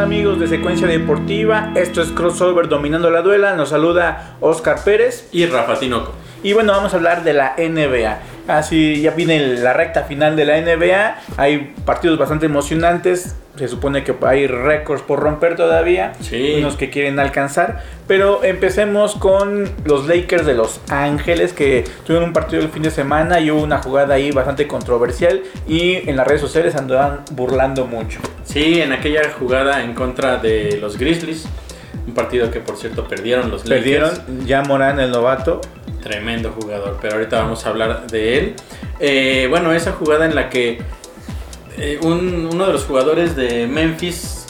amigos de Secuencia Deportiva? Esto es Crossover Dominando la Duela. Nos saluda Oscar Pérez. Y Rafa Tinoco. Y bueno, vamos a hablar de la NBA. Así ya viene la recta final de la NBA. Hay partidos bastante emocionantes. Se supone que hay récords por romper todavía. Sí. Unos que quieren alcanzar. Pero empecemos con los Lakers de Los Ángeles que tuvieron un partido el fin de semana y hubo una jugada ahí bastante controversial. Y en las redes sociales andaban burlando mucho. Sí, en aquella jugada en contra de los Grizzlies. Un partido que por cierto perdieron los Lakers. Perdieron ya Morán, el novato. Tremendo jugador, pero ahorita vamos a hablar de él. Eh, bueno, esa jugada en la que eh, un- uno de los jugadores de Memphis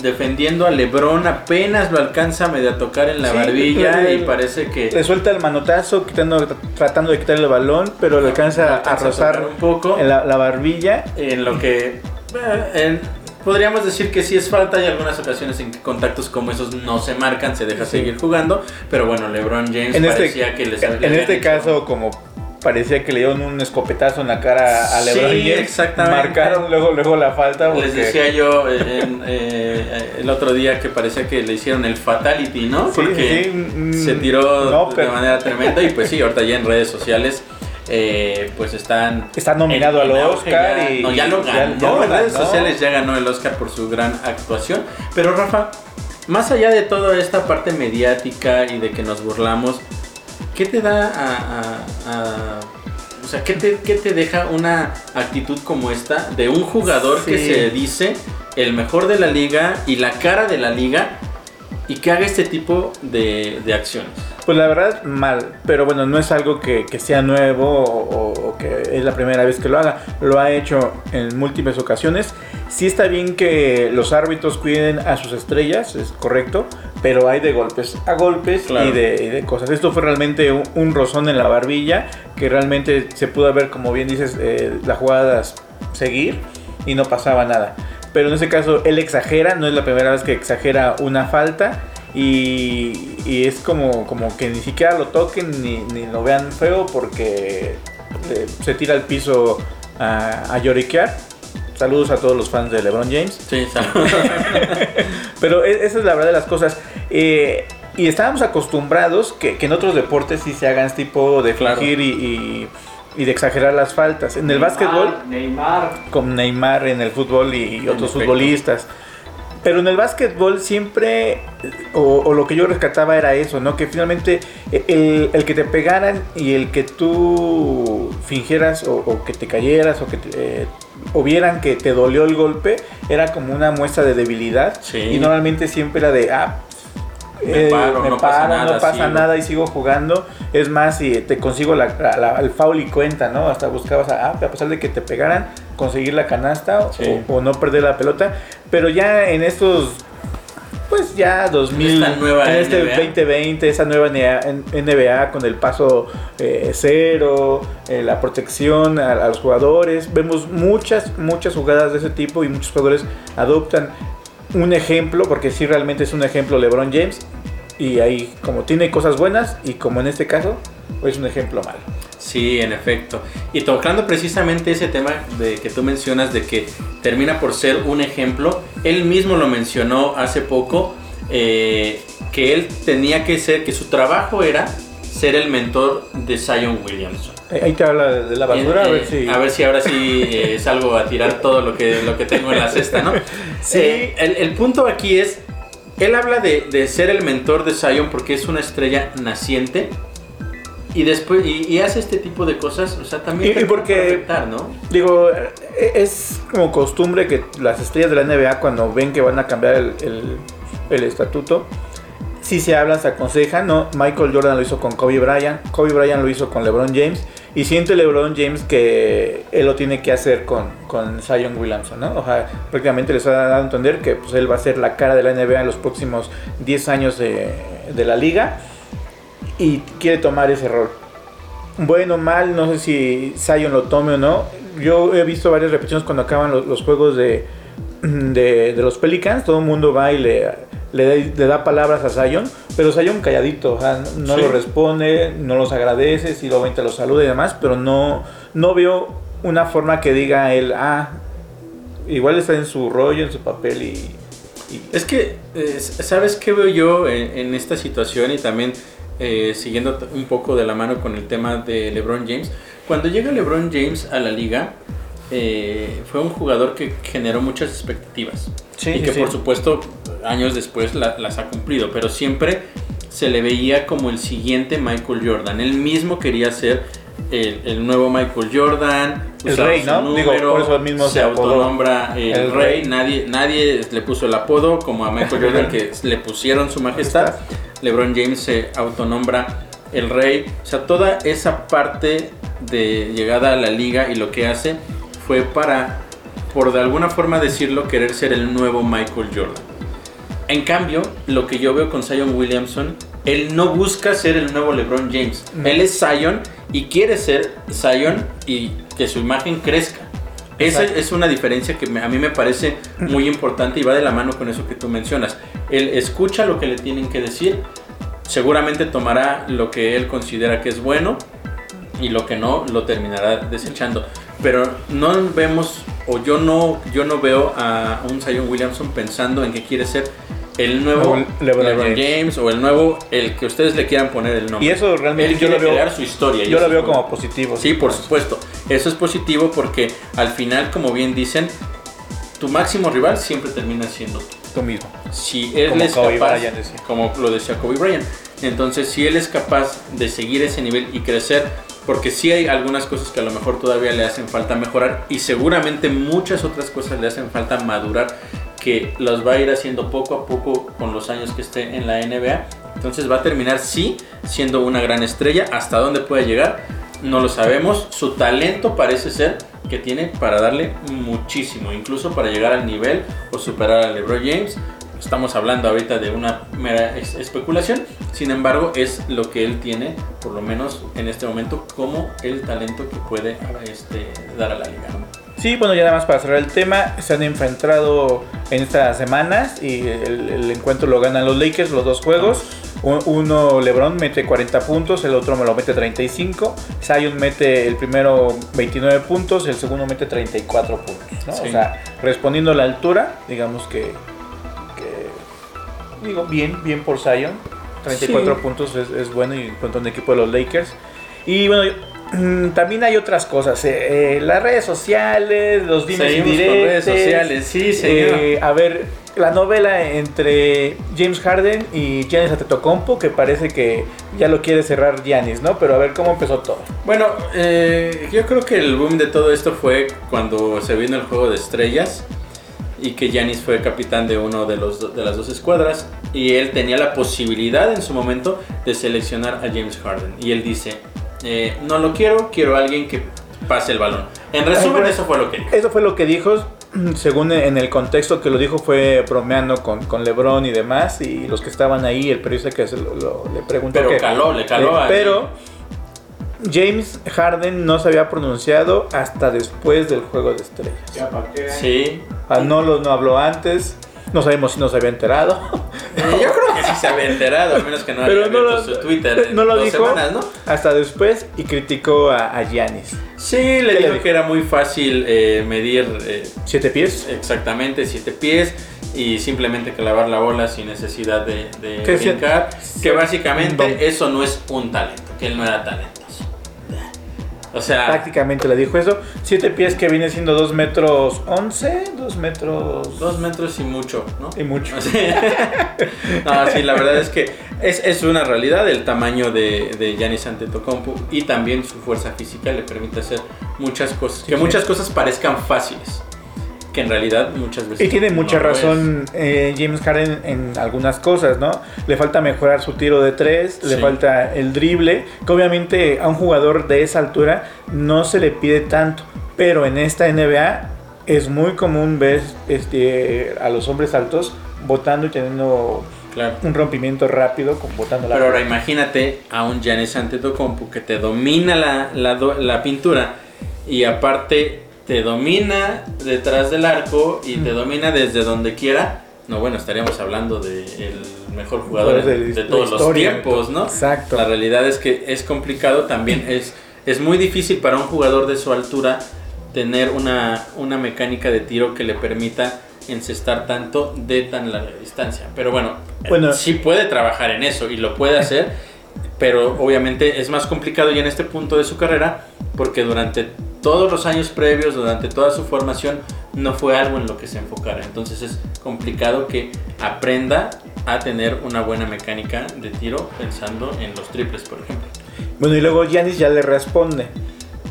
defendiendo a LeBron apenas lo alcanza medio a tocar en la Sí, barbilla le- y parece que Le suelta el manotazo, quitando, tratando de quitarle el balón, pero le alcanza, alcanza a rozar un poco. en la, la barbilla. en lo que eh, en- podríamos decir que sí es falta y algunas ocasiones en que contactos como esos no se marcan, se deja Sí. seguir jugando, pero bueno, LeBron James En parecía este, que les en habían este hecho- caso, como parecía que le dieron un escopetazo en la cara a Sí, LeBron James, exactamente. marcaron luego, luego la falta. Les decía yo eh, en, eh, el otro día que parecía que le hicieron el fatality, ¿no? Sí, Porque sí, se tiró no, de manera tremenda y pues sí, ahorita ya en redes sociales eh, pues están... Está nominado en- al en Oscar ya, y no, ya lo ganó. ya en redes sociales ya ganó el Oscar por su gran actuación. Pero Rafa, más allá de toda esta parte mediática y de que nos burlamos, ¿qué te da a... a- a- o sea, ¿qué te, qué te deja una actitud como esta de un jugador que se dice el mejor de la liga y la cara de la liga y que haga este tipo de, de acciones? Pues la verdad, mal. Pero bueno, no es algo que, que sea nuevo o, o que es la primera vez que lo haga. Lo ha hecho en múltiples ocasiones. Sí está bien que los árbitros cuiden a sus estrellas, es correcto. Pero hay de golpes a golpes Claro. y, de, y de cosas. Esto fue realmente un, un rozón en la barbilla que realmente se pudo ver, como bien dices, eh, la jugada seguir y no pasaba nada. Pero en este caso él exagera, no es la primera vez que exagera una falta y, y es como, como que ni siquiera lo toquen ni, ni lo vean feo porque se tira al piso a, a lloriquear. Saludos a todos los fans de LeBron James. Sí, saludos. Pero e- esa es la verdad de las cosas. Eh, y estábamos acostumbrados que, que en otros deportes sí se hagan este tipo de Claro. fingir y, y- y de exagerar las faltas. En el básquetbol Neymar. con Neymar en el fútbol y, y otros efecto. Pero en el básquetbol siempre, o, o lo que yo rescataba era eso, ¿no? Que finalmente el, el que te pegaran y el que tú fingieras o, o que te cayeras o que te, eh, o vieran que te dolió el golpe, era como una muestra de debilidad. Sí. Y normalmente siempre era de, ah, Me eh, paro, me no pasa paro, nada, no pasa sigo. nada y sigo jugando. Es más, si te consigo la, la- la- el foul y cuenta, ¿no? Hasta buscabas, a, ah, a pesar de que te pegaran, conseguir la canasta o- Sí. o, no perder la pelota. Pero ya en estos, pues ya 2000, Esta nueva en este NBA. 2020, esa nueva NBA con el paso eh, cero, eh, la protección a, a los jugadores. Vemos muchas, muchas jugadas de ese tipo y muchos jugadores adoptan un ejemplo, porque sí realmente es un ejemplo LeBron James. Y ahí, como tiene cosas buenas y como en este caso, es un ejemplo malo. Sí, en efecto. Y tocando precisamente ese tema de que tú mencionas de que termina por ser un ejemplo, él mismo lo mencionó hace poco, eh, que él tenía que ser, que su trabajo era ser el mentor de Zion Williamson. Eh, Ahí te habla de la basura, a Eh, ver si... a ver si ahora sí eh, salgo a tirar todo lo que, lo que tengo en la cesta, ¿no? Sí. El, el punto aquí es, él habla de, de ser el mentor de Zion porque es una estrella naciente y después y, y hace este tipo de cosas, o sea, también Y- porque- por afectar, ¿no? Digo, eh, es como costumbre que las estrellas de la NBA cuando ven que van a cambiar el, el- el estatuto, si se hablan, se aconsejan, ¿no? Michael Jordan lo hizo con Kobe Bryant, Kobe Bryant lo hizo con LeBron James, y siente LeBron James que él lo tiene que hacer con, con Zion Williamson, ¿no? O sea, prácticamente les ha dado a entender que pues, él va a ser la cara de la NBA en los próximos 10 años de, de la liga, y quiere tomar ese rol bueno mal, no sé si Zion lo tome o no. Yo he visto varias repeticiones cuando acaban los, los juegos de, de, de los Pelicans. Todo el mundo va y le, le, da- le da palabras a Zion, pero Zion calladito, o sea, no Sí. lo responde, no los agradece, si lo ven te los saluda y demás, pero no, no veo una forma que diga él, ah, igual está en su rollo, en su papel y, Es que, eh, ¿sabes qué veo yo en, esta situación y también eh, siguiendo un poco de la mano con el tema de LeBron James? Cuando llega LeBron James a la liga, eh, fue un jugador que generó muchas expectativas y que por supuesto años después las ha cumplido, pero siempre se le veía como el siguiente Michael Jordan. Él mismo quería ser el, nuevo Michael Jordan. El rey, ¿no? Digo, por eso mismo se, autonombra el, rey. Nadie, nadie le puso el apodo como a Michael Jordan que le pusieron su majestad. LeBron James se autonombra el rey. O sea, toda esa parte de llegada a la liga y lo que hace fue para, por de alguna forma decirlo, querer ser el nuevo Michael Jordan. En cambio, lo que yo veo con Zion Williamson, él no busca ser el nuevo LeBron James. Él es Zion y quiere ser Zion y que su imagen crezca. Esa es una diferencia que a mí me parece muy importante y va de la mano con eso que tú mencionas. Él escucha lo que le tienen que decir, seguramente tomará lo que él considera que es bueno y lo que no lo terminará desechando. Pero no vemos o yo no yo no veo a un Zion Williamson pensando en que quiere ser el nuevo LeBron, James. o el nuevo, el que ustedes le quieran poner el nombre. Y eso realmente yo lo veo, crear su historia. Yo lo veo como positivo. Sí, por supuesto. Eso es positivo porque al final, como bien dicen, tu máximo rival siempre termina siendo tú. mismo. Si él como es capaz, como lo decía Kobe Bryant. Entonces, si él es capaz de seguir ese nivel y crecer, porque sí hay algunas cosas que a lo mejor todavía le hacen falta mejorar y seguramente muchas otras cosas le hacen falta madurar que los va a ir haciendo poco a poco con los años que esté en la NBA. Entonces va a terminar sí siendo una gran estrella. Hasta dónde puede llegar no lo sabemos. Su talento parece ser que tiene para darle muchísimo, incluso para llegar al nivel o superar a LeBron James. Estamos hablando ahorita de una mera especulación, sin embargo es lo que él tiene, por lo menos en este momento, como el talento que puede este, dar a la liga. Sí, bueno, ya nada más para cerrar el tema, se han enfrentado en estas semanas y el, encuentro lo ganan los Lakers, los dos juegos. Uno LeBron mete 40 puntos, el otro me lo mete 35. Zion mete el primero 29 puntos, el segundo mete 34 puntos. ¿no? O sea, respondiendo a la altura, digamos que, digo, bien, bien por Zion. 34 puntos es, es, bueno y contra un equipo de los Lakers. Y bueno, también hay otras cosas, eh, eh, las redes sociales, los dimes y redes sociales, sí, señor. Eh, a ver, la novela entre James Harden y Giannis Antetokounmpo, que parece que ya lo quiere cerrar Giannis, ¿no? Pero a ver cómo empezó todo. Bueno, yo creo que el boom de todo esto fue cuando se vino el juego de estrellas y que Giannis fue capitán de uno de, los, de las dos escuadras y él tenía la posibilidad en su momento de seleccionar a James Harden y él dice eh, no lo quiero, quiero a alguien que pase el balón. En resumen, eso fue lo que dijo. Eso fue lo que dijo, según en el contexto que lo dijo fue bromeando con, con LeBron y demás, y los que estaban ahí, el periodista que le preguntó. Pero caló, le caló. Eh, pero James Harden no se había pronunciado hasta después del juego de estrellas. Sí. Ah, no, lo, no habló antes. No sabemos si no se había enterado. Eh, yo creo se había enterado, a menos que no haya visto su Twitter no lo dijo semanas, ¿no? Hasta después y criticó a, Giannis. Sí, le dijo que era muy fácil eh, medir... Eh, ¿Siete pies? Exactamente, siete pies y simplemente clavar la bola sin necesidad de, de brincar. Que básicamente eso no es un talento, que él no era talento. O sea. Prácticamente le dijo eso. Siete pies que viene siendo 2 metros 11, 2 metros. 2 metros y mucho, ¿no? Y mucho. no, sí, la verdad es que es, es una realidad el tamaño de, de Giannis Antetokounmpo y también su fuerza física le permite hacer muchas cosas. que muchas cosas parezcan fáciles que en realidad muchas veces. Y tiene mucha razón eh, James Harden en algunas cosas, ¿no? Le falta mejorar su tiro de tres, le falta el drible, que obviamente a un jugador de esa altura no se le pide tanto, pero en esta NBA es muy común ver este, a los hombres altos botando y teniendo un rompimiento rápido con botando la Pero ahora imagínate a un Giannis Antetokounmpo que te domina la, la, la pintura y aparte te domina detrás del arco y te domina desde donde quiera, no, bueno, estaríamos hablando del mejor jugador de, todos los tiempos, ¿no? Exacto. La realidad es que es complicado, también es, es muy difícil para un jugador de su altura tener una, una mecánica de tiro que le permita encestar tanto de tan larga distancia. Pero bueno, Bueno. sí puede trabajar en eso y lo puede hacer, pero obviamente es más complicado ya en este punto de su carrera porque durante todos los años previos, durante toda su formación, no fue algo en lo que se enfocara. Entonces es complicado que aprenda a tener una buena mecánica de tiro pensando en los triples, por ejemplo. Bueno, y luego Giannis ya le responde.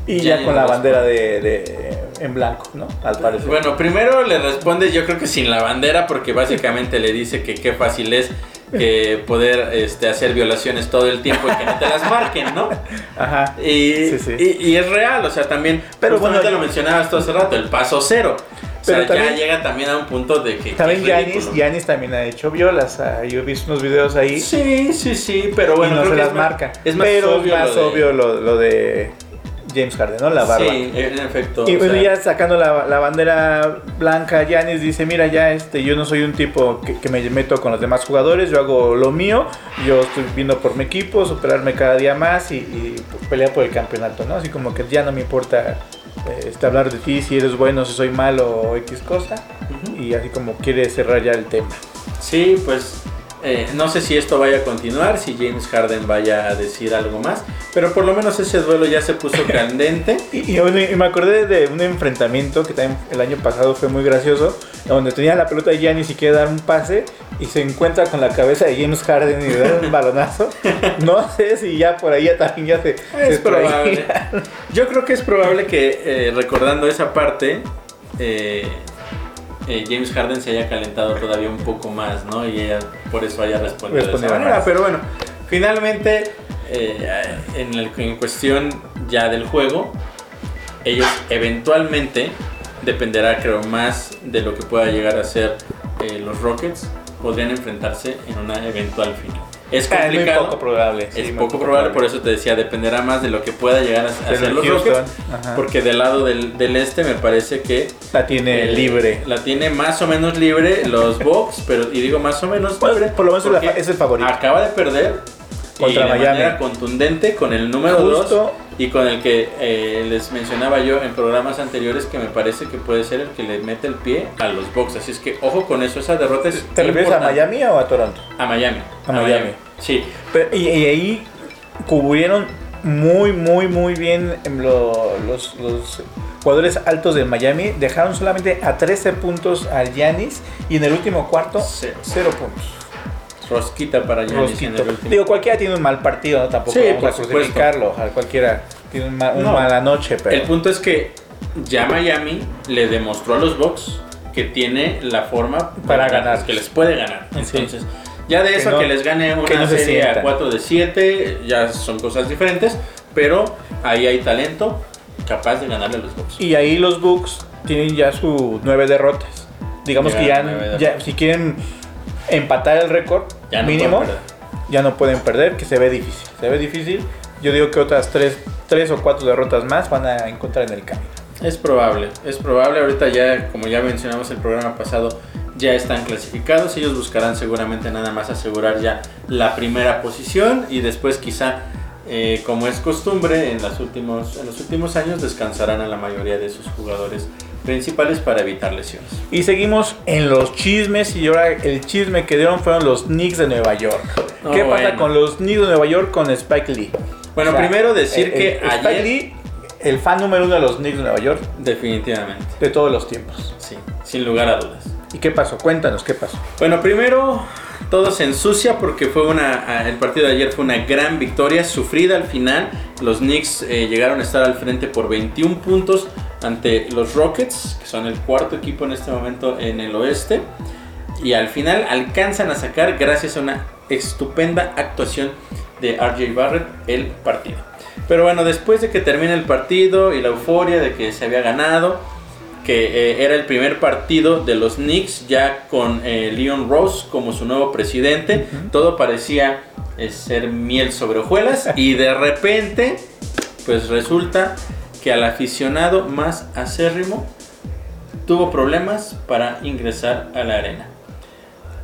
Y ya con la bandera de, de- en blanco, ¿no? Al parecer. Bueno, primero le responde yo creo que sin la bandera porque básicamente le dice que qué fácil es que poder este, hacer violaciones todo el tiempo y que no te las marquen, ¿no? Ajá. Y, Sí, sí. y- y es real, o sea, también, Pero pero bueno, lo mencionabas tú hace rato, el paso cero. O sea, Pero ya llega también a un punto de que... También. Giannis también ha hecho violas. ah, Yo he visto unos videos ahí Sí, sí, sí, pero bueno, y no se las marca. Es más Pero obvio es más lo de- obvio lo, lo de James Harden, ¿no? La barba. Sí, en efecto. Y bueno, sea, ya sacando la, la bandera blanca, Giannis dice, mira, ya este, yo no soy un tipo que, que me meto con los demás jugadores, yo hago lo mío, yo estoy viendo por mi equipo, superarme cada día más y, y, pues, pelear por el campeonato, ¿no? Así como que ya no me importa eh, este, hablar de ti, si eres bueno, si soy malo o X cosa, ujú. y así como quiere cerrar ya el tema. Sí, pues eh, no sé si esto vaya a continuar, si James Harden vaya a decir algo más, pero por lo menos ese duelo ya se puso candente. Y, y y me acordé de un enfrentamiento que también el año pasado fue muy gracioso, donde tenía la pelota de Giannis y quiere dar un pase y se encuentra con la cabeza de James Harden y le da un balonazo. No sé si ya por ahí ya también ya se... Es se probable. Yo creo que es probable que eh, recordando esa parte, eh, eh, James Harden se haya calentado todavía un poco más, ¿no? Y ella por eso haya respondido de esa manera. Pero bueno, finalmente, eh, en, el- en cuestión ya del juego, ellos eventualmente, dependerá creo más de lo que pueda llegar a ser eh, los Rockets, podrían enfrentarse en una eventual final. Es Ah, es muy complicado. poco probable. sí, es poco probable, por eso te decía, dependerá más de lo que pueda llegar a hacer los Houston, Rockets. ajá, Porque del lado del, del este me parece que la tiene eh, libre. La tiene más o menos libre los Bucks, pero y digo más o menos Pues, libre. por lo menos es el favorito. Acaba de perder Contra y de Miami. manera contundente con el número 2 Justo. Y con el que eh, les mencionaba yo en programas anteriores que me parece que puede ser el que le mete el pie a los Bucks. Así es que ojo con eso, esa derrota es ¿Te refieres a. Miami o a Toronto? A Miami. A Miami. Sí. Pero- y, y ahí cubrieron muy, muy, muy bien em, lo- los, los jugadores altos de Miami. Dejaron solamente a 13 puntos al Giannis y en el último cuarto, Cero. 0 puntos. Rosquita para Giannis en Rosquito. el último. Digo, cualquiera tiene un mal partido, ¿no? Tampoco Sí, vamos por a crucificarlo. a Cualquiera tiene un ma- una No. mala noche, pero... El punto es que ya Miami le demostró a los Bucks que tiene la forma Para ganar, ganar. que les puede ganar. Sí. Entonces, ya de Que eso no- que les gane que una no se serie a sientan. 4 de 7, ya son cosas diferentes, pero ahí hay talento capaz de ganarle a los Bucks. Y ahí los Bucks tienen ya sus nueve derrotas. Digamos que ya, Llegaron a nueve ya derrotas. si quieren empatar el récord Ya no mínimo, ya no pueden perder, que se ve difícil. Se ve difícil. Yo digo que otras tres, tres o cuatro derrotas más van a encontrar en el camino. Es probable, es probable. Ahorita ya, como ya mencionamos el programa pasado, ya están clasificados. Ellos buscarán seguramente nada más asegurar ya la primera posición y después quizá, eh, como es costumbre, en, las últimos, en los últimos años descansarán a la mayoría de sus jugadores principales para evitar lesiones. Y seguimos en los chismes y ahora el chisme que dieron fueron los Knicks de Nueva York. Oh, ¿Qué pasa bueno. con los Knicks de Nueva York con Spike Lee? Bueno, O sea, primero decir el- que el- Spike ayer... Lee, el fan número uno de los Knicks de Nueva York Definitivamente, de todos los tiempos. sí, sin lugar a dudas. ¿Y qué pasó? Cuéntanos qué pasó. Bueno, primero todo se ensucia porque fue una, el partido de ayer fue una gran victoria, sufrida al final. Los Knicks eh, llegaron a estar al frente por 21 puntos ante los Rockets, que son el cuarto equipo en este momento en el oeste. Y al final alcanzan a sacar, gracias a una estupenda actuación de RJ Barrett, el partido. Pero bueno, después de que termina el partido y la euforia de que se había ganado, que eh, era el primer partido de los Knicks ya con eh, Leon Rose como su nuevo presidente. Todo parecía eh, ser miel sobre hojuelas y de repente pues resulta que al aficionado más acérrimo tuvo problemas para ingresar a la arena.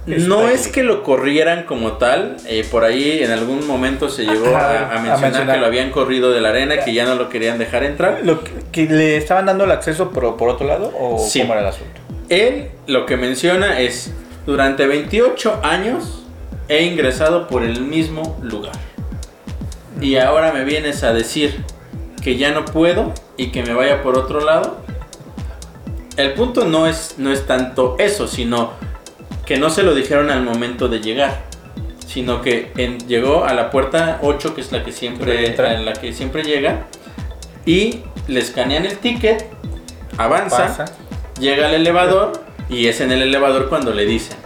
No es que lo corrieran como tal, eh, por ahí en algún momento se llegó a, mencionar. que lo habían corrido de la arena, que ya no lo querían dejar entrar. Lo que, le estaban dando el acceso pero por otro lado o Sí. cómo era el asunto. Él lo que menciona es, durante 28 años he ingresado por el mismo lugar. Y ahora me vienes a decir que ya no puedo y que me vaya por otro lado. El punto no es, no es tanto eso, sino que no se lo dijeron al momento de llegar, sino que en- llegó a la puerta 8, que es la que siempre, Entra. en la que siempre llega, y le escanean el ticket, avanza, Pasa. llega al elevador y es en el elevador cuando le dicen,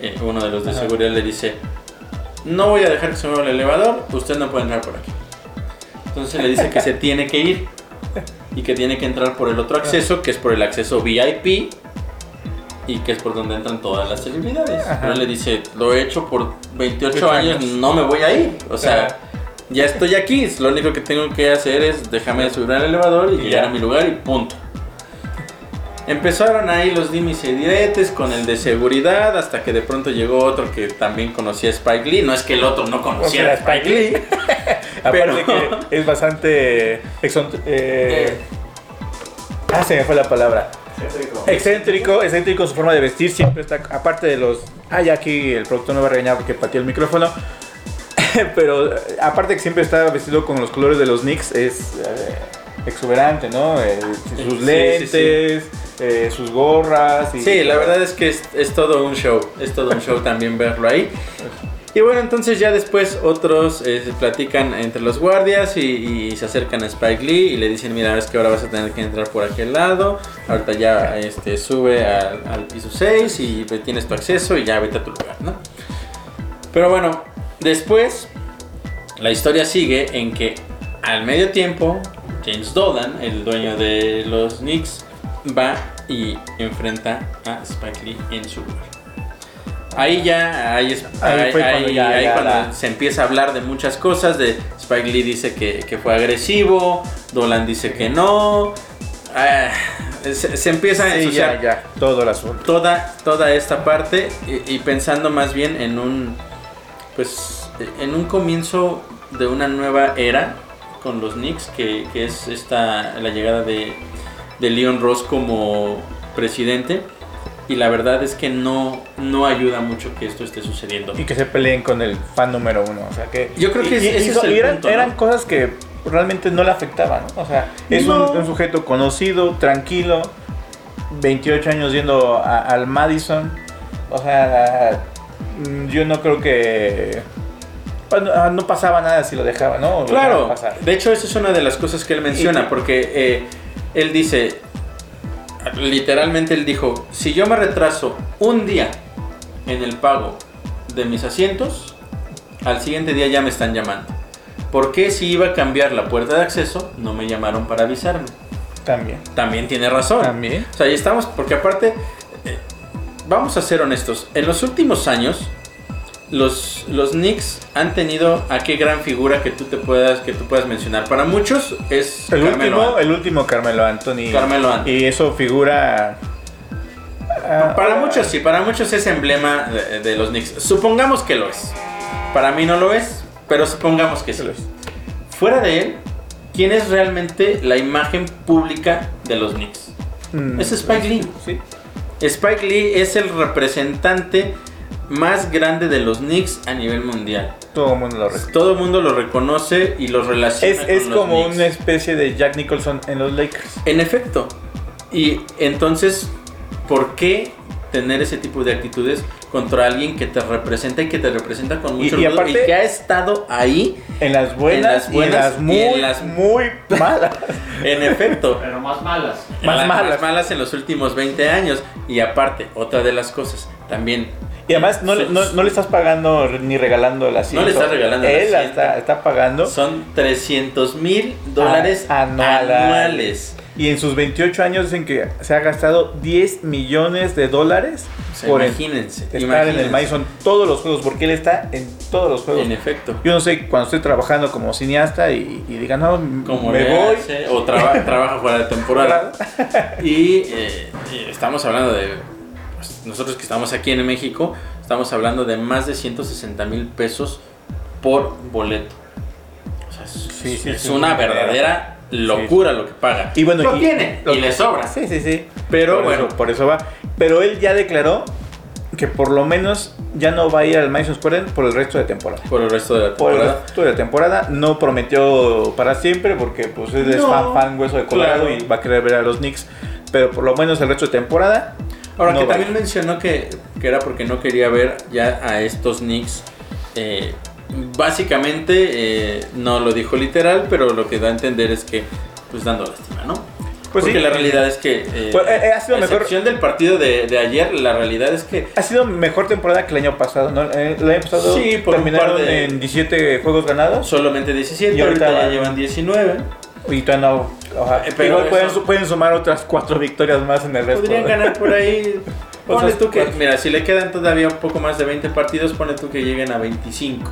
eh, uno de los de Ajá. seguridad le dice, no voy a dejar que se mueva el elevador, usted no puede entrar por aquí. Entonces le dice que se tiene que ir y que tiene que entrar por el otro acceso, que es por el acceso VIP y que es por donde entran todas las celebridades. Pero él le dice, lo he hecho por 28 28 años, años. no me voy a ir. O sea, Ajá. Ya estoy aquí, lo único que tengo que hacer es déjame subir al elevador y, Y llegar ya. a mi lugar y punto. Empezaron ahí los dimis y diretes con el de seguridad hasta que de pronto llegó otro que también conocía a Spike Lee. No es que el otro no conociera a Spike Lee. Aparte Pero- que es bastante exont- eh, ah, se me fue la palabra. Excéntrico, excéntrico su forma de vestir, siempre está, aparte de los... Ah, ya aquí el productor me va a regañar porque pateé el micrófono. Pero eh, aparte que siempre está vestido con los colores de los Knicks, es eh, exuberante, ¿no? Eh, sus Sí, sí, lentes, eh, sus gorras. Y, Sí, la verdad es que es, es todo un show. Es todo un show también verlo ahí. Y bueno, entonces ya después otros eh, se platican entre los guardias y, y se acercan a Spike Lee y le dicen, mira, es que ahora vas a tener que entrar por aquel lado. Ahorita ya este, sube al, al piso 6 y tienes tu acceso y ya vete a tu lugar, ¿no? Pero bueno, después la historia sigue en que al medio tiempo James Dolan, el dueño de los Knicks, va y enfrenta a Spike Lee en su lugar. Ahí ya, ahí, es- Ahí cuando ya- ahí ya cuando la- se empieza a hablar de muchas cosas. De Spike Lee dice que, que fue agresivo, Dolan dice que no. Ah, se, se empieza a ensuciar ya, ya, todo el azul. toda, toda esta parte y, y pensando más bien en un pues en un comienzo de una nueva era con los Knicks que, que es esta la llegada de, de Leon Ross como presidente y la verdad es que no, no ayuda mucho que esto esté sucediendo. Y que se peleen con el fan número uno. O sea que. Yo creo que y- ese- y- es el eran, punto, ¿no? eran cosas que realmente no le afectaban. ¿no? O sea, es un- No. un, sujeto conocido, tranquilo, 28 años yendo a- al Madison. O sea, yo no creo que. bueno, ah, no pasaba nada si lo dejaba, ¿no? Claro, pasar. de hecho, esa es una de las cosas que él menciona, porque eh, él dice, literalmente él dijo, si yo me retraso un día en el pago de mis asientos, al siguiente día ya me están llamando. ¿Por qué si iba a cambiar la puerta de acceso no me llamaron para avisarme? También. También tiene razón. También. O sea, ahí estamos, porque aparte, vamos a ser honestos, en los últimos años, los, los Knicks han tenido a qué gran figura que tú te puedas, que tú puedas mencionar. Para muchos es El Carmelo último, Anthony. el último Carmelo Anthony. Carmelo Anthony. Y eso figura. ah, Para muchos sí, para muchos es emblema de, de los Knicks. Supongamos que lo es. Para mí no lo es, pero supongamos que sí. lo es. Fuera de él, ¿quién es realmente la imagen pública de los Knicks? Mm, Es Spike Lee. Sí. Spike Lee es el representante más grande de los Knicks a nivel mundial. Todo el mundo lo respeta. Todo el mundo lo reconoce y los relaciona Es, con es los como Knicks. una especie de Jack Nicholson en los Lakers. En efecto. Y entonces, ¿por qué tener ese tipo de actitudes contra alguien que te representa y que te representa con Y- mucho y orgullo y, aparte- que ha estado ahí? En las buenas, En las y en las y muy, en las- muy malas. En efecto. Pero más malas. Más las malas. malas en los últimos 20 años. Y aparte, otra de las cosas, también Y además no, le- no, no le estás pagando ni regalando el asiento. No le estás regalando el Él asiento. Está, está pagando. son 300 mil dólares anuales. Y en sus 28 años dicen que se ha gastado 10 millones de dólares O sea, por en- imagínense. estar imagínense. en el Madison todos los juegos, porque él está en todos los juegos. En efecto. Yo no sé, cuando estoy trabajando como cineasta y, y diga, no, Como me voy. hace, o traba- trabaja fuera de temporada. Y, eh, y estamos hablando de. pues, nosotros que estamos aquí en México, estamos hablando de más de 160 mil pesos por boleto. O sea, es, Sí, sí, es sí, una verdadera locura lo que paga. Y bueno, lo y- tiene lo- y le sobra. Sí, sí, sí. Pero Por bueno, eso- por eso va. Pero él ya declaró que por lo menos ya no va a ir al Madison Square Garden por el resto de temporada. por el resto de la Por el temporada. resto de la temporada no prometió para siempre porque pues él es No, fan, fan hueso de Colorado claro. y va a querer ver a los Knicks. Pero por lo menos el resto de temporada. Ahora no que también mencionó que, que era porque no quería ver ya a estos Knicks. eh, básicamente eh, no lo dijo literal, pero lo que da a entender es que pues dando lástima, ¿no? Pues porque sí. la realidad es que eh, Pues, eh, eh, ha sido a mejor- excepción del partido de, de ayer, la realidad es que Ha sido mejor temporada que el año pasado, ¿no? Eh, El año pasado Sí, por un terminaron par de- en 17 juegos ganados. solamente 17, Y ahorita, ahorita ya van- llevan 19. Y todavía no. ojalá. Eh, pero pueden, pueden sumar otras cuatro victorias más en el resto. Podrían ganar por ahí. Ponle tú que, mira, si le quedan todavía un poco más de 20 partidos, ponle tú que lleguen a 25.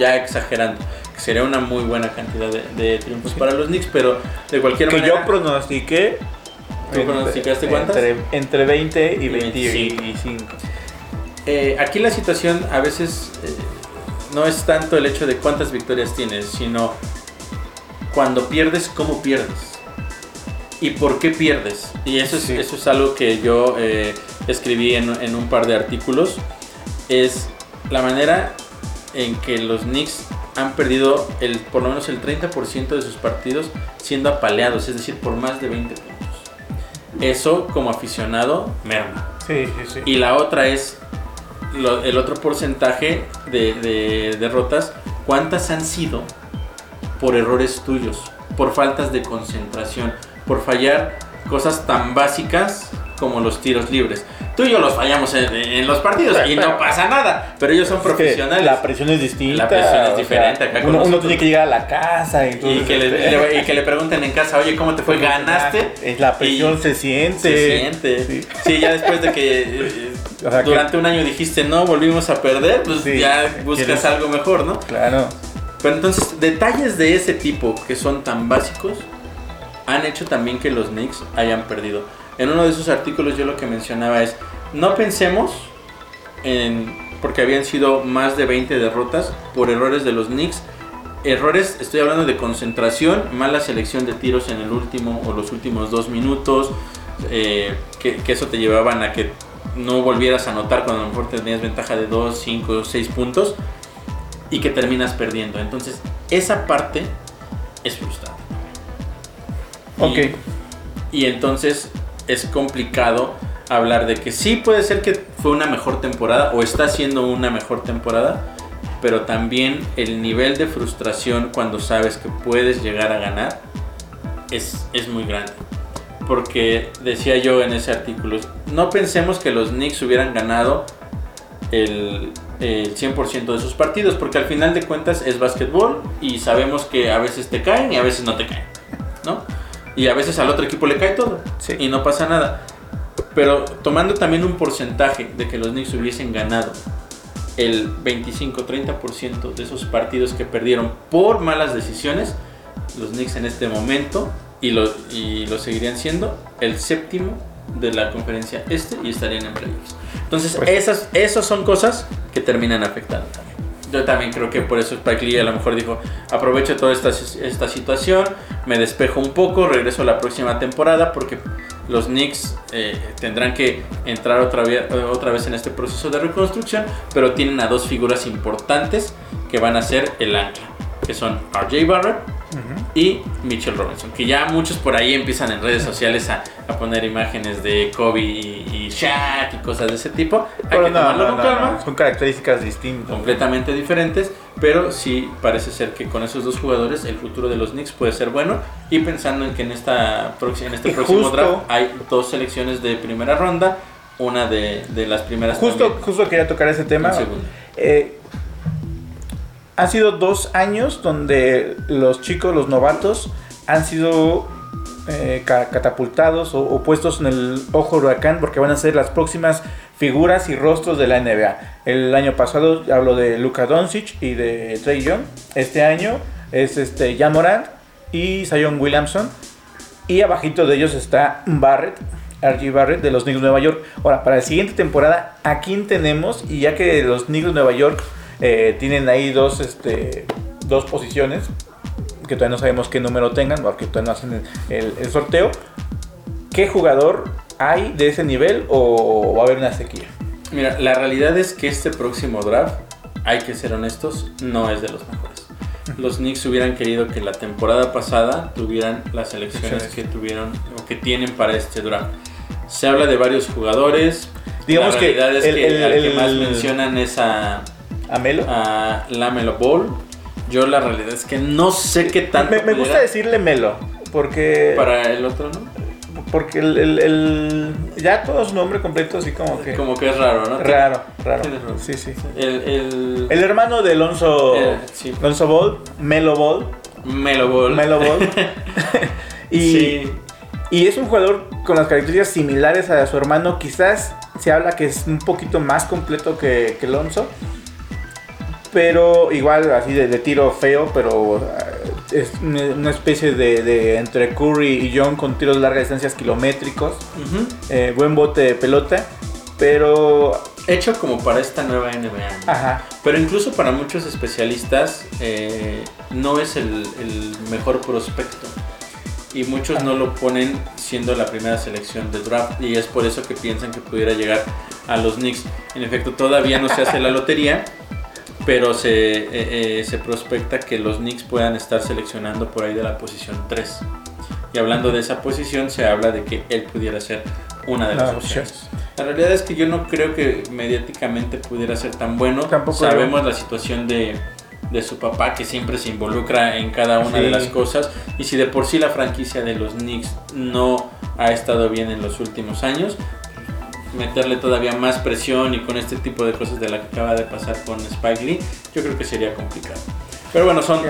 Ya exagerando. Que sería una muy buena cantidad de, de triunfos para los Knicks, pero de cualquier Que manera. yo pronostiqué. ¿Tú pronosticaste cuántas? Entre, entre 20 y Y 25. eh, aquí la situación a veces eh, no es tanto el hecho de cuántas victorias tienes, sino cuando pierdes, cómo pierdes. ¿Y por qué pierdes? Y eso es, Sí. eso es algo que yo eh, escribí en, en un par de artículos. Es la manera en que los Knicks han perdido el, por lo menos el 30% de sus partidos siendo apaleados, es decir, por más de 20 puntos. Eso como aficionado merma. Sí, sí, sí. Y la otra es lo- el otro porcentaje de, de derrotas. ¿Cuántas han sido por errores tuyos? Por faltas de concentración. Por fallar cosas tan básicas como los tiros libres. Tú y yo los fallamos en, en los partidos y no pasa nada. Pero ellos son Es que profesionales. la presión es distinta. La presión es diferente sea, acá uno, uno tiene que llegar a la casa. Y, y, entonces, que le, este, le- y que le pregunten en casa, oye, ¿cómo te fue? ¿Ganaste? Es la presión Y se siente. Se siente. Sí. Sí, ya después de que O sea, que- durante un año dijiste no, volvimos a perder, pues Sí, ya buscas quieres- algo mejor, ¿no? Claro. Pero entonces, detalles de ese tipo que son tan básicos han hecho también que los Knicks hayan perdido. En uno de esos artículos yo lo que mencionaba es, no pensemos en, porque habían sido más de 20 derrotas por errores de los Knicks. Errores, estoy hablando de concentración, mala selección de tiros en el último o los últimos dos minutos, eh, que, que eso te llevaban a que no volvieras a anotar cuando a lo mejor tenías ventaja de 2, 5, 6 puntos y que terminas perdiendo. Entonces, esa parte es frustrante. Y- Ok. Y, entonces es complicado hablar de que sí puede ser que fue una mejor temporada o está siendo una mejor temporada, pero también el nivel de frustración cuando sabes que puedes llegar a ganar es, es muy grande. Porque decía yo en ese artículo, no pensemos que los Knicks hubieran ganado el, el 100% de sus partidos, porque al final de cuentas es básquetbol y sabemos que a veces te caen y a veces no te caen, ¿no? Y a veces al otro equipo le cae todo Sí. y no pasa nada. Pero tomando también un porcentaje de que los Knicks hubiesen ganado el 25-30% de esos partidos que perdieron por malas decisiones, los Knicks en este momento, y lo, y lo seguirían siendo, el séptimo de la conferencia este y estarían en playoffs. Entonces, Pues- esas, esas son cosas que terminan afectando también. Yo también creo que por eso Spike Lee a lo mejor dijo, aprovecho toda esta, esta situación, me despejo un poco, regreso a la próxima temporada porque los Knicks eh, tendrán que entrar otra vez, otra vez en este proceso de reconstrucción, pero tienen a dos figuras importantes que van a ser el ancla, que son RJ Barrett Y Mitchell Robinson, que ya muchos por ahí empiezan en redes sociales a, a poner imágenes de Kobe y, y Shaq y cosas de ese tipo. Hay Pero que no, tomarlo no, con no, calma Son características distintas. completamente diferentes, pero sí parece ser que con esos dos jugadores el futuro de los Knicks puede ser bueno y pensando en que en esta en este Y próximo justo- draft hay dos selecciones de primera ronda, una de, de las primeras Justo, también, justo quería tocar ese tema. Eh, han sido dos años donde los chicos, los novatos, han sido eh, ca- catapultados o, puestos en el ojo huracán porque van a ser las próximas figuras y rostros de la NBA. El año pasado hablo de Luka Doncic y de Trey Young. Este año es este Jan Morant y Zion Williamson. Y abajito de ellos está Barrett, RG Barrett de los Knicks de Nueva York. Ahora, para la siguiente temporada, ¿a quién tenemos? Y ya que los Knicks de Nueva York eh, tienen ahí dos, este, dos posiciones que todavía no sabemos qué número tengan, porque todavía no hacen el, el sorteo. ¿Qué jugador hay de ese nivel o va a haber una sequía? Mira, la realidad es que este próximo draft, hay que ser honestos, no es de los mejores. Los Knicks hubieran querido que la temporada pasada tuvieran las elecciones que tuvieron o que tienen para este draft. Se habla de varios jugadores. Digamos la que realidad es el- que el- al que el- más mencionan es a, ¿A Melo? a Lamelo Ball. Yo la realidad es que no sé qué tanto me, me gusta decirle Melo, porque para el otro, ¿no? porque el, el- el- ya todo su nombre completo así como que Como que es raro, ¿no? raro, raro. Sí, sí. El, el, El hermano de Alonso, Eh, sí. Alonso Ball, Melo Ball, Melo Ball. Melo Ball. y, Sí. y es un jugador con las características similares a su hermano. Quizás se habla que es un poquito más completo que, que Alonso. Pero igual así de, de tiro feo, pero eh, es una especie de, de entre Curry y John con tiros de larga distancias kilométricos. Ujú. Eh, buen bote de pelota. Pero, Hecho como para esta nueva NBA. ajá, Pero incluso para muchos especialistas eh, no es el, el mejor prospecto. Y muchos no lo ponen siendo la primera selección de draft. Y es por eso que piensan que pudiera llegar a los Knicks. En efecto, todavía no se hace la lotería. Pero se, eh, eh, se prospecta que los Knicks puedan estar seleccionando por ahí de la posición 3. Y hablando de esa posición, se habla de que él pudiera ser una de las las opciones. opciones. La realidad es que yo no creo que mediáticamente pudiera ser tan bueno. Tampoco Sabemos la situación de, de su papá que siempre se involucra en cada una Sí. de las cosas. Y si de por sí la franquicia de los Knicks no ha estado bien en los últimos años, meterle todavía más presión y con este tipo de cosas de la que acaba de pasar con Spike Lee, yo creo que sería complicado. Pero bueno, son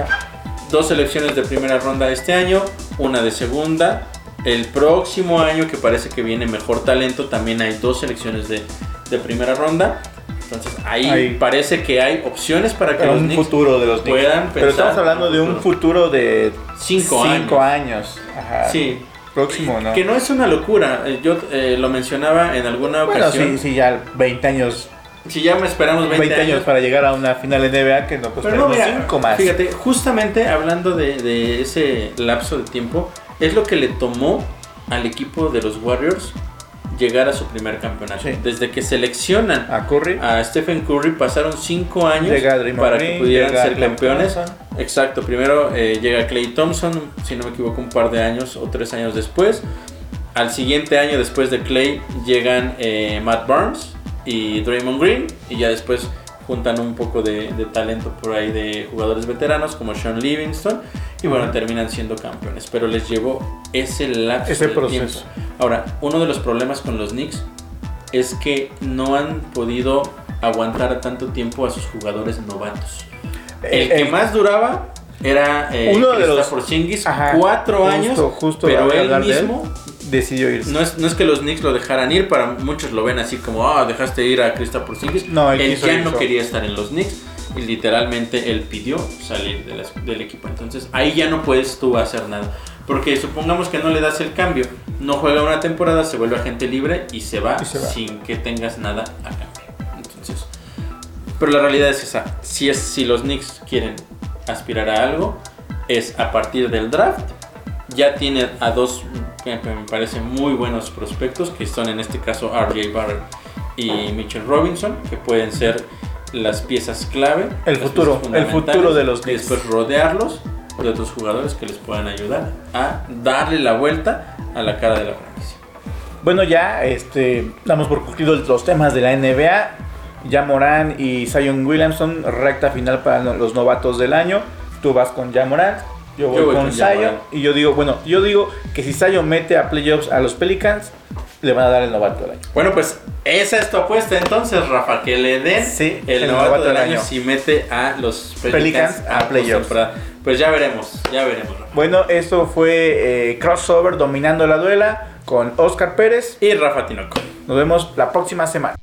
dos selecciones de primera ronda este año, una de segunda. El próximo año, que parece que viene mejor talento, también hay dos selecciones de, de primera ronda. Entonces ahí Ahí. parece que hay opciones para que los un Knicks futuro de los Knicks. puedan Pero estamos hablando de un futuro de Cinco cinco años. Ajá. Sí, Próximo, ¿no? que no es una locura. Eh, Yo eh, lo mencionaba en alguna Bueno, ocasión. sí, sí, ya 20 años, Si ya me esperamos 20, 20, años para llegar a una final NBA que no, pues no, mira, 5 más. Fíjate, justamente hablando de, de ese lapso de tiempo, es lo que le tomó al equipo de los Warriors llegar a su primer campeonato. Sí. Desde que seleccionan A Curry, a Stephen Curry pasaron 5 años para Green, que pudieran ser campeones. Thompson. Exacto, primero eh, llega Clay Thompson, si no me equivoco, un par de años o tres años después. Al siguiente año después de Clay llegan eh, Matt Barnes y Draymond Green y ya después juntan un poco de, de talento por ahí de jugadores veteranos como Sean Livingston y bueno, terminan siendo campeones, pero les llevó ese lapso Ese de proceso. tiempo. Ahora, uno de los problemas con los Knicks es que no han podido aguantar tanto tiempo a sus jugadores novatos. El Eh, que eh, más duraba era eh, Uno de los- Ajá, cuatro justo- años, justo pero él. mismo decidió irse. no es, no es que los Knicks lo dejaran ir, para muchos lo ven así como, ah, dejaste ir a Kristaps Porzingis. No, él él ya no quería estar en los Knicks y literalmente él pidió salir de del equipo. Entonces ahí ya no puedes tú hacer nada. Porque supongamos que no le das el cambio, no juega una temporada, se vuelve agente libre y se va, Y se va. sin que tengas nada a cambio. Entonces, pero la realidad es esa. Si, es, si los Knicks quieren aspirar a algo, es a partir del draft. Ya tiene a dos que me parecen muy buenos prospectos, que son en este caso RJ Barrett y Mitchell Robinson, que pueden ser las piezas clave. El futuro, el futuro de los Knicks. después rodearlos de otros jugadores que les puedan ayudar a darle la vuelta a la cara de la franquicia. Bueno, ya este, damos por concluidos los temas de la NBA. Ya Morán y Zion Williamson, recta final para los novatos del año. Tú vas con Ja Morant, yo voy, Yo voy con, con Zion. Y yo digo, bueno, yo digo que si Zion mete a playoffs a los Pelicans, le van a dar el novato del año. Bueno, pues esa es tu apuesta entonces, Rafa, que le den Sí, el, novato, del año, si mete a los Pelicans, Pelicans a playoffs. postemporada. Pues ya veremos, ya veremos, Rafa. Bueno, esto fue eh, crossover dominando la duela con Oscar Pérez. Y Rafa Tinoco. Nos vemos la próxima semana.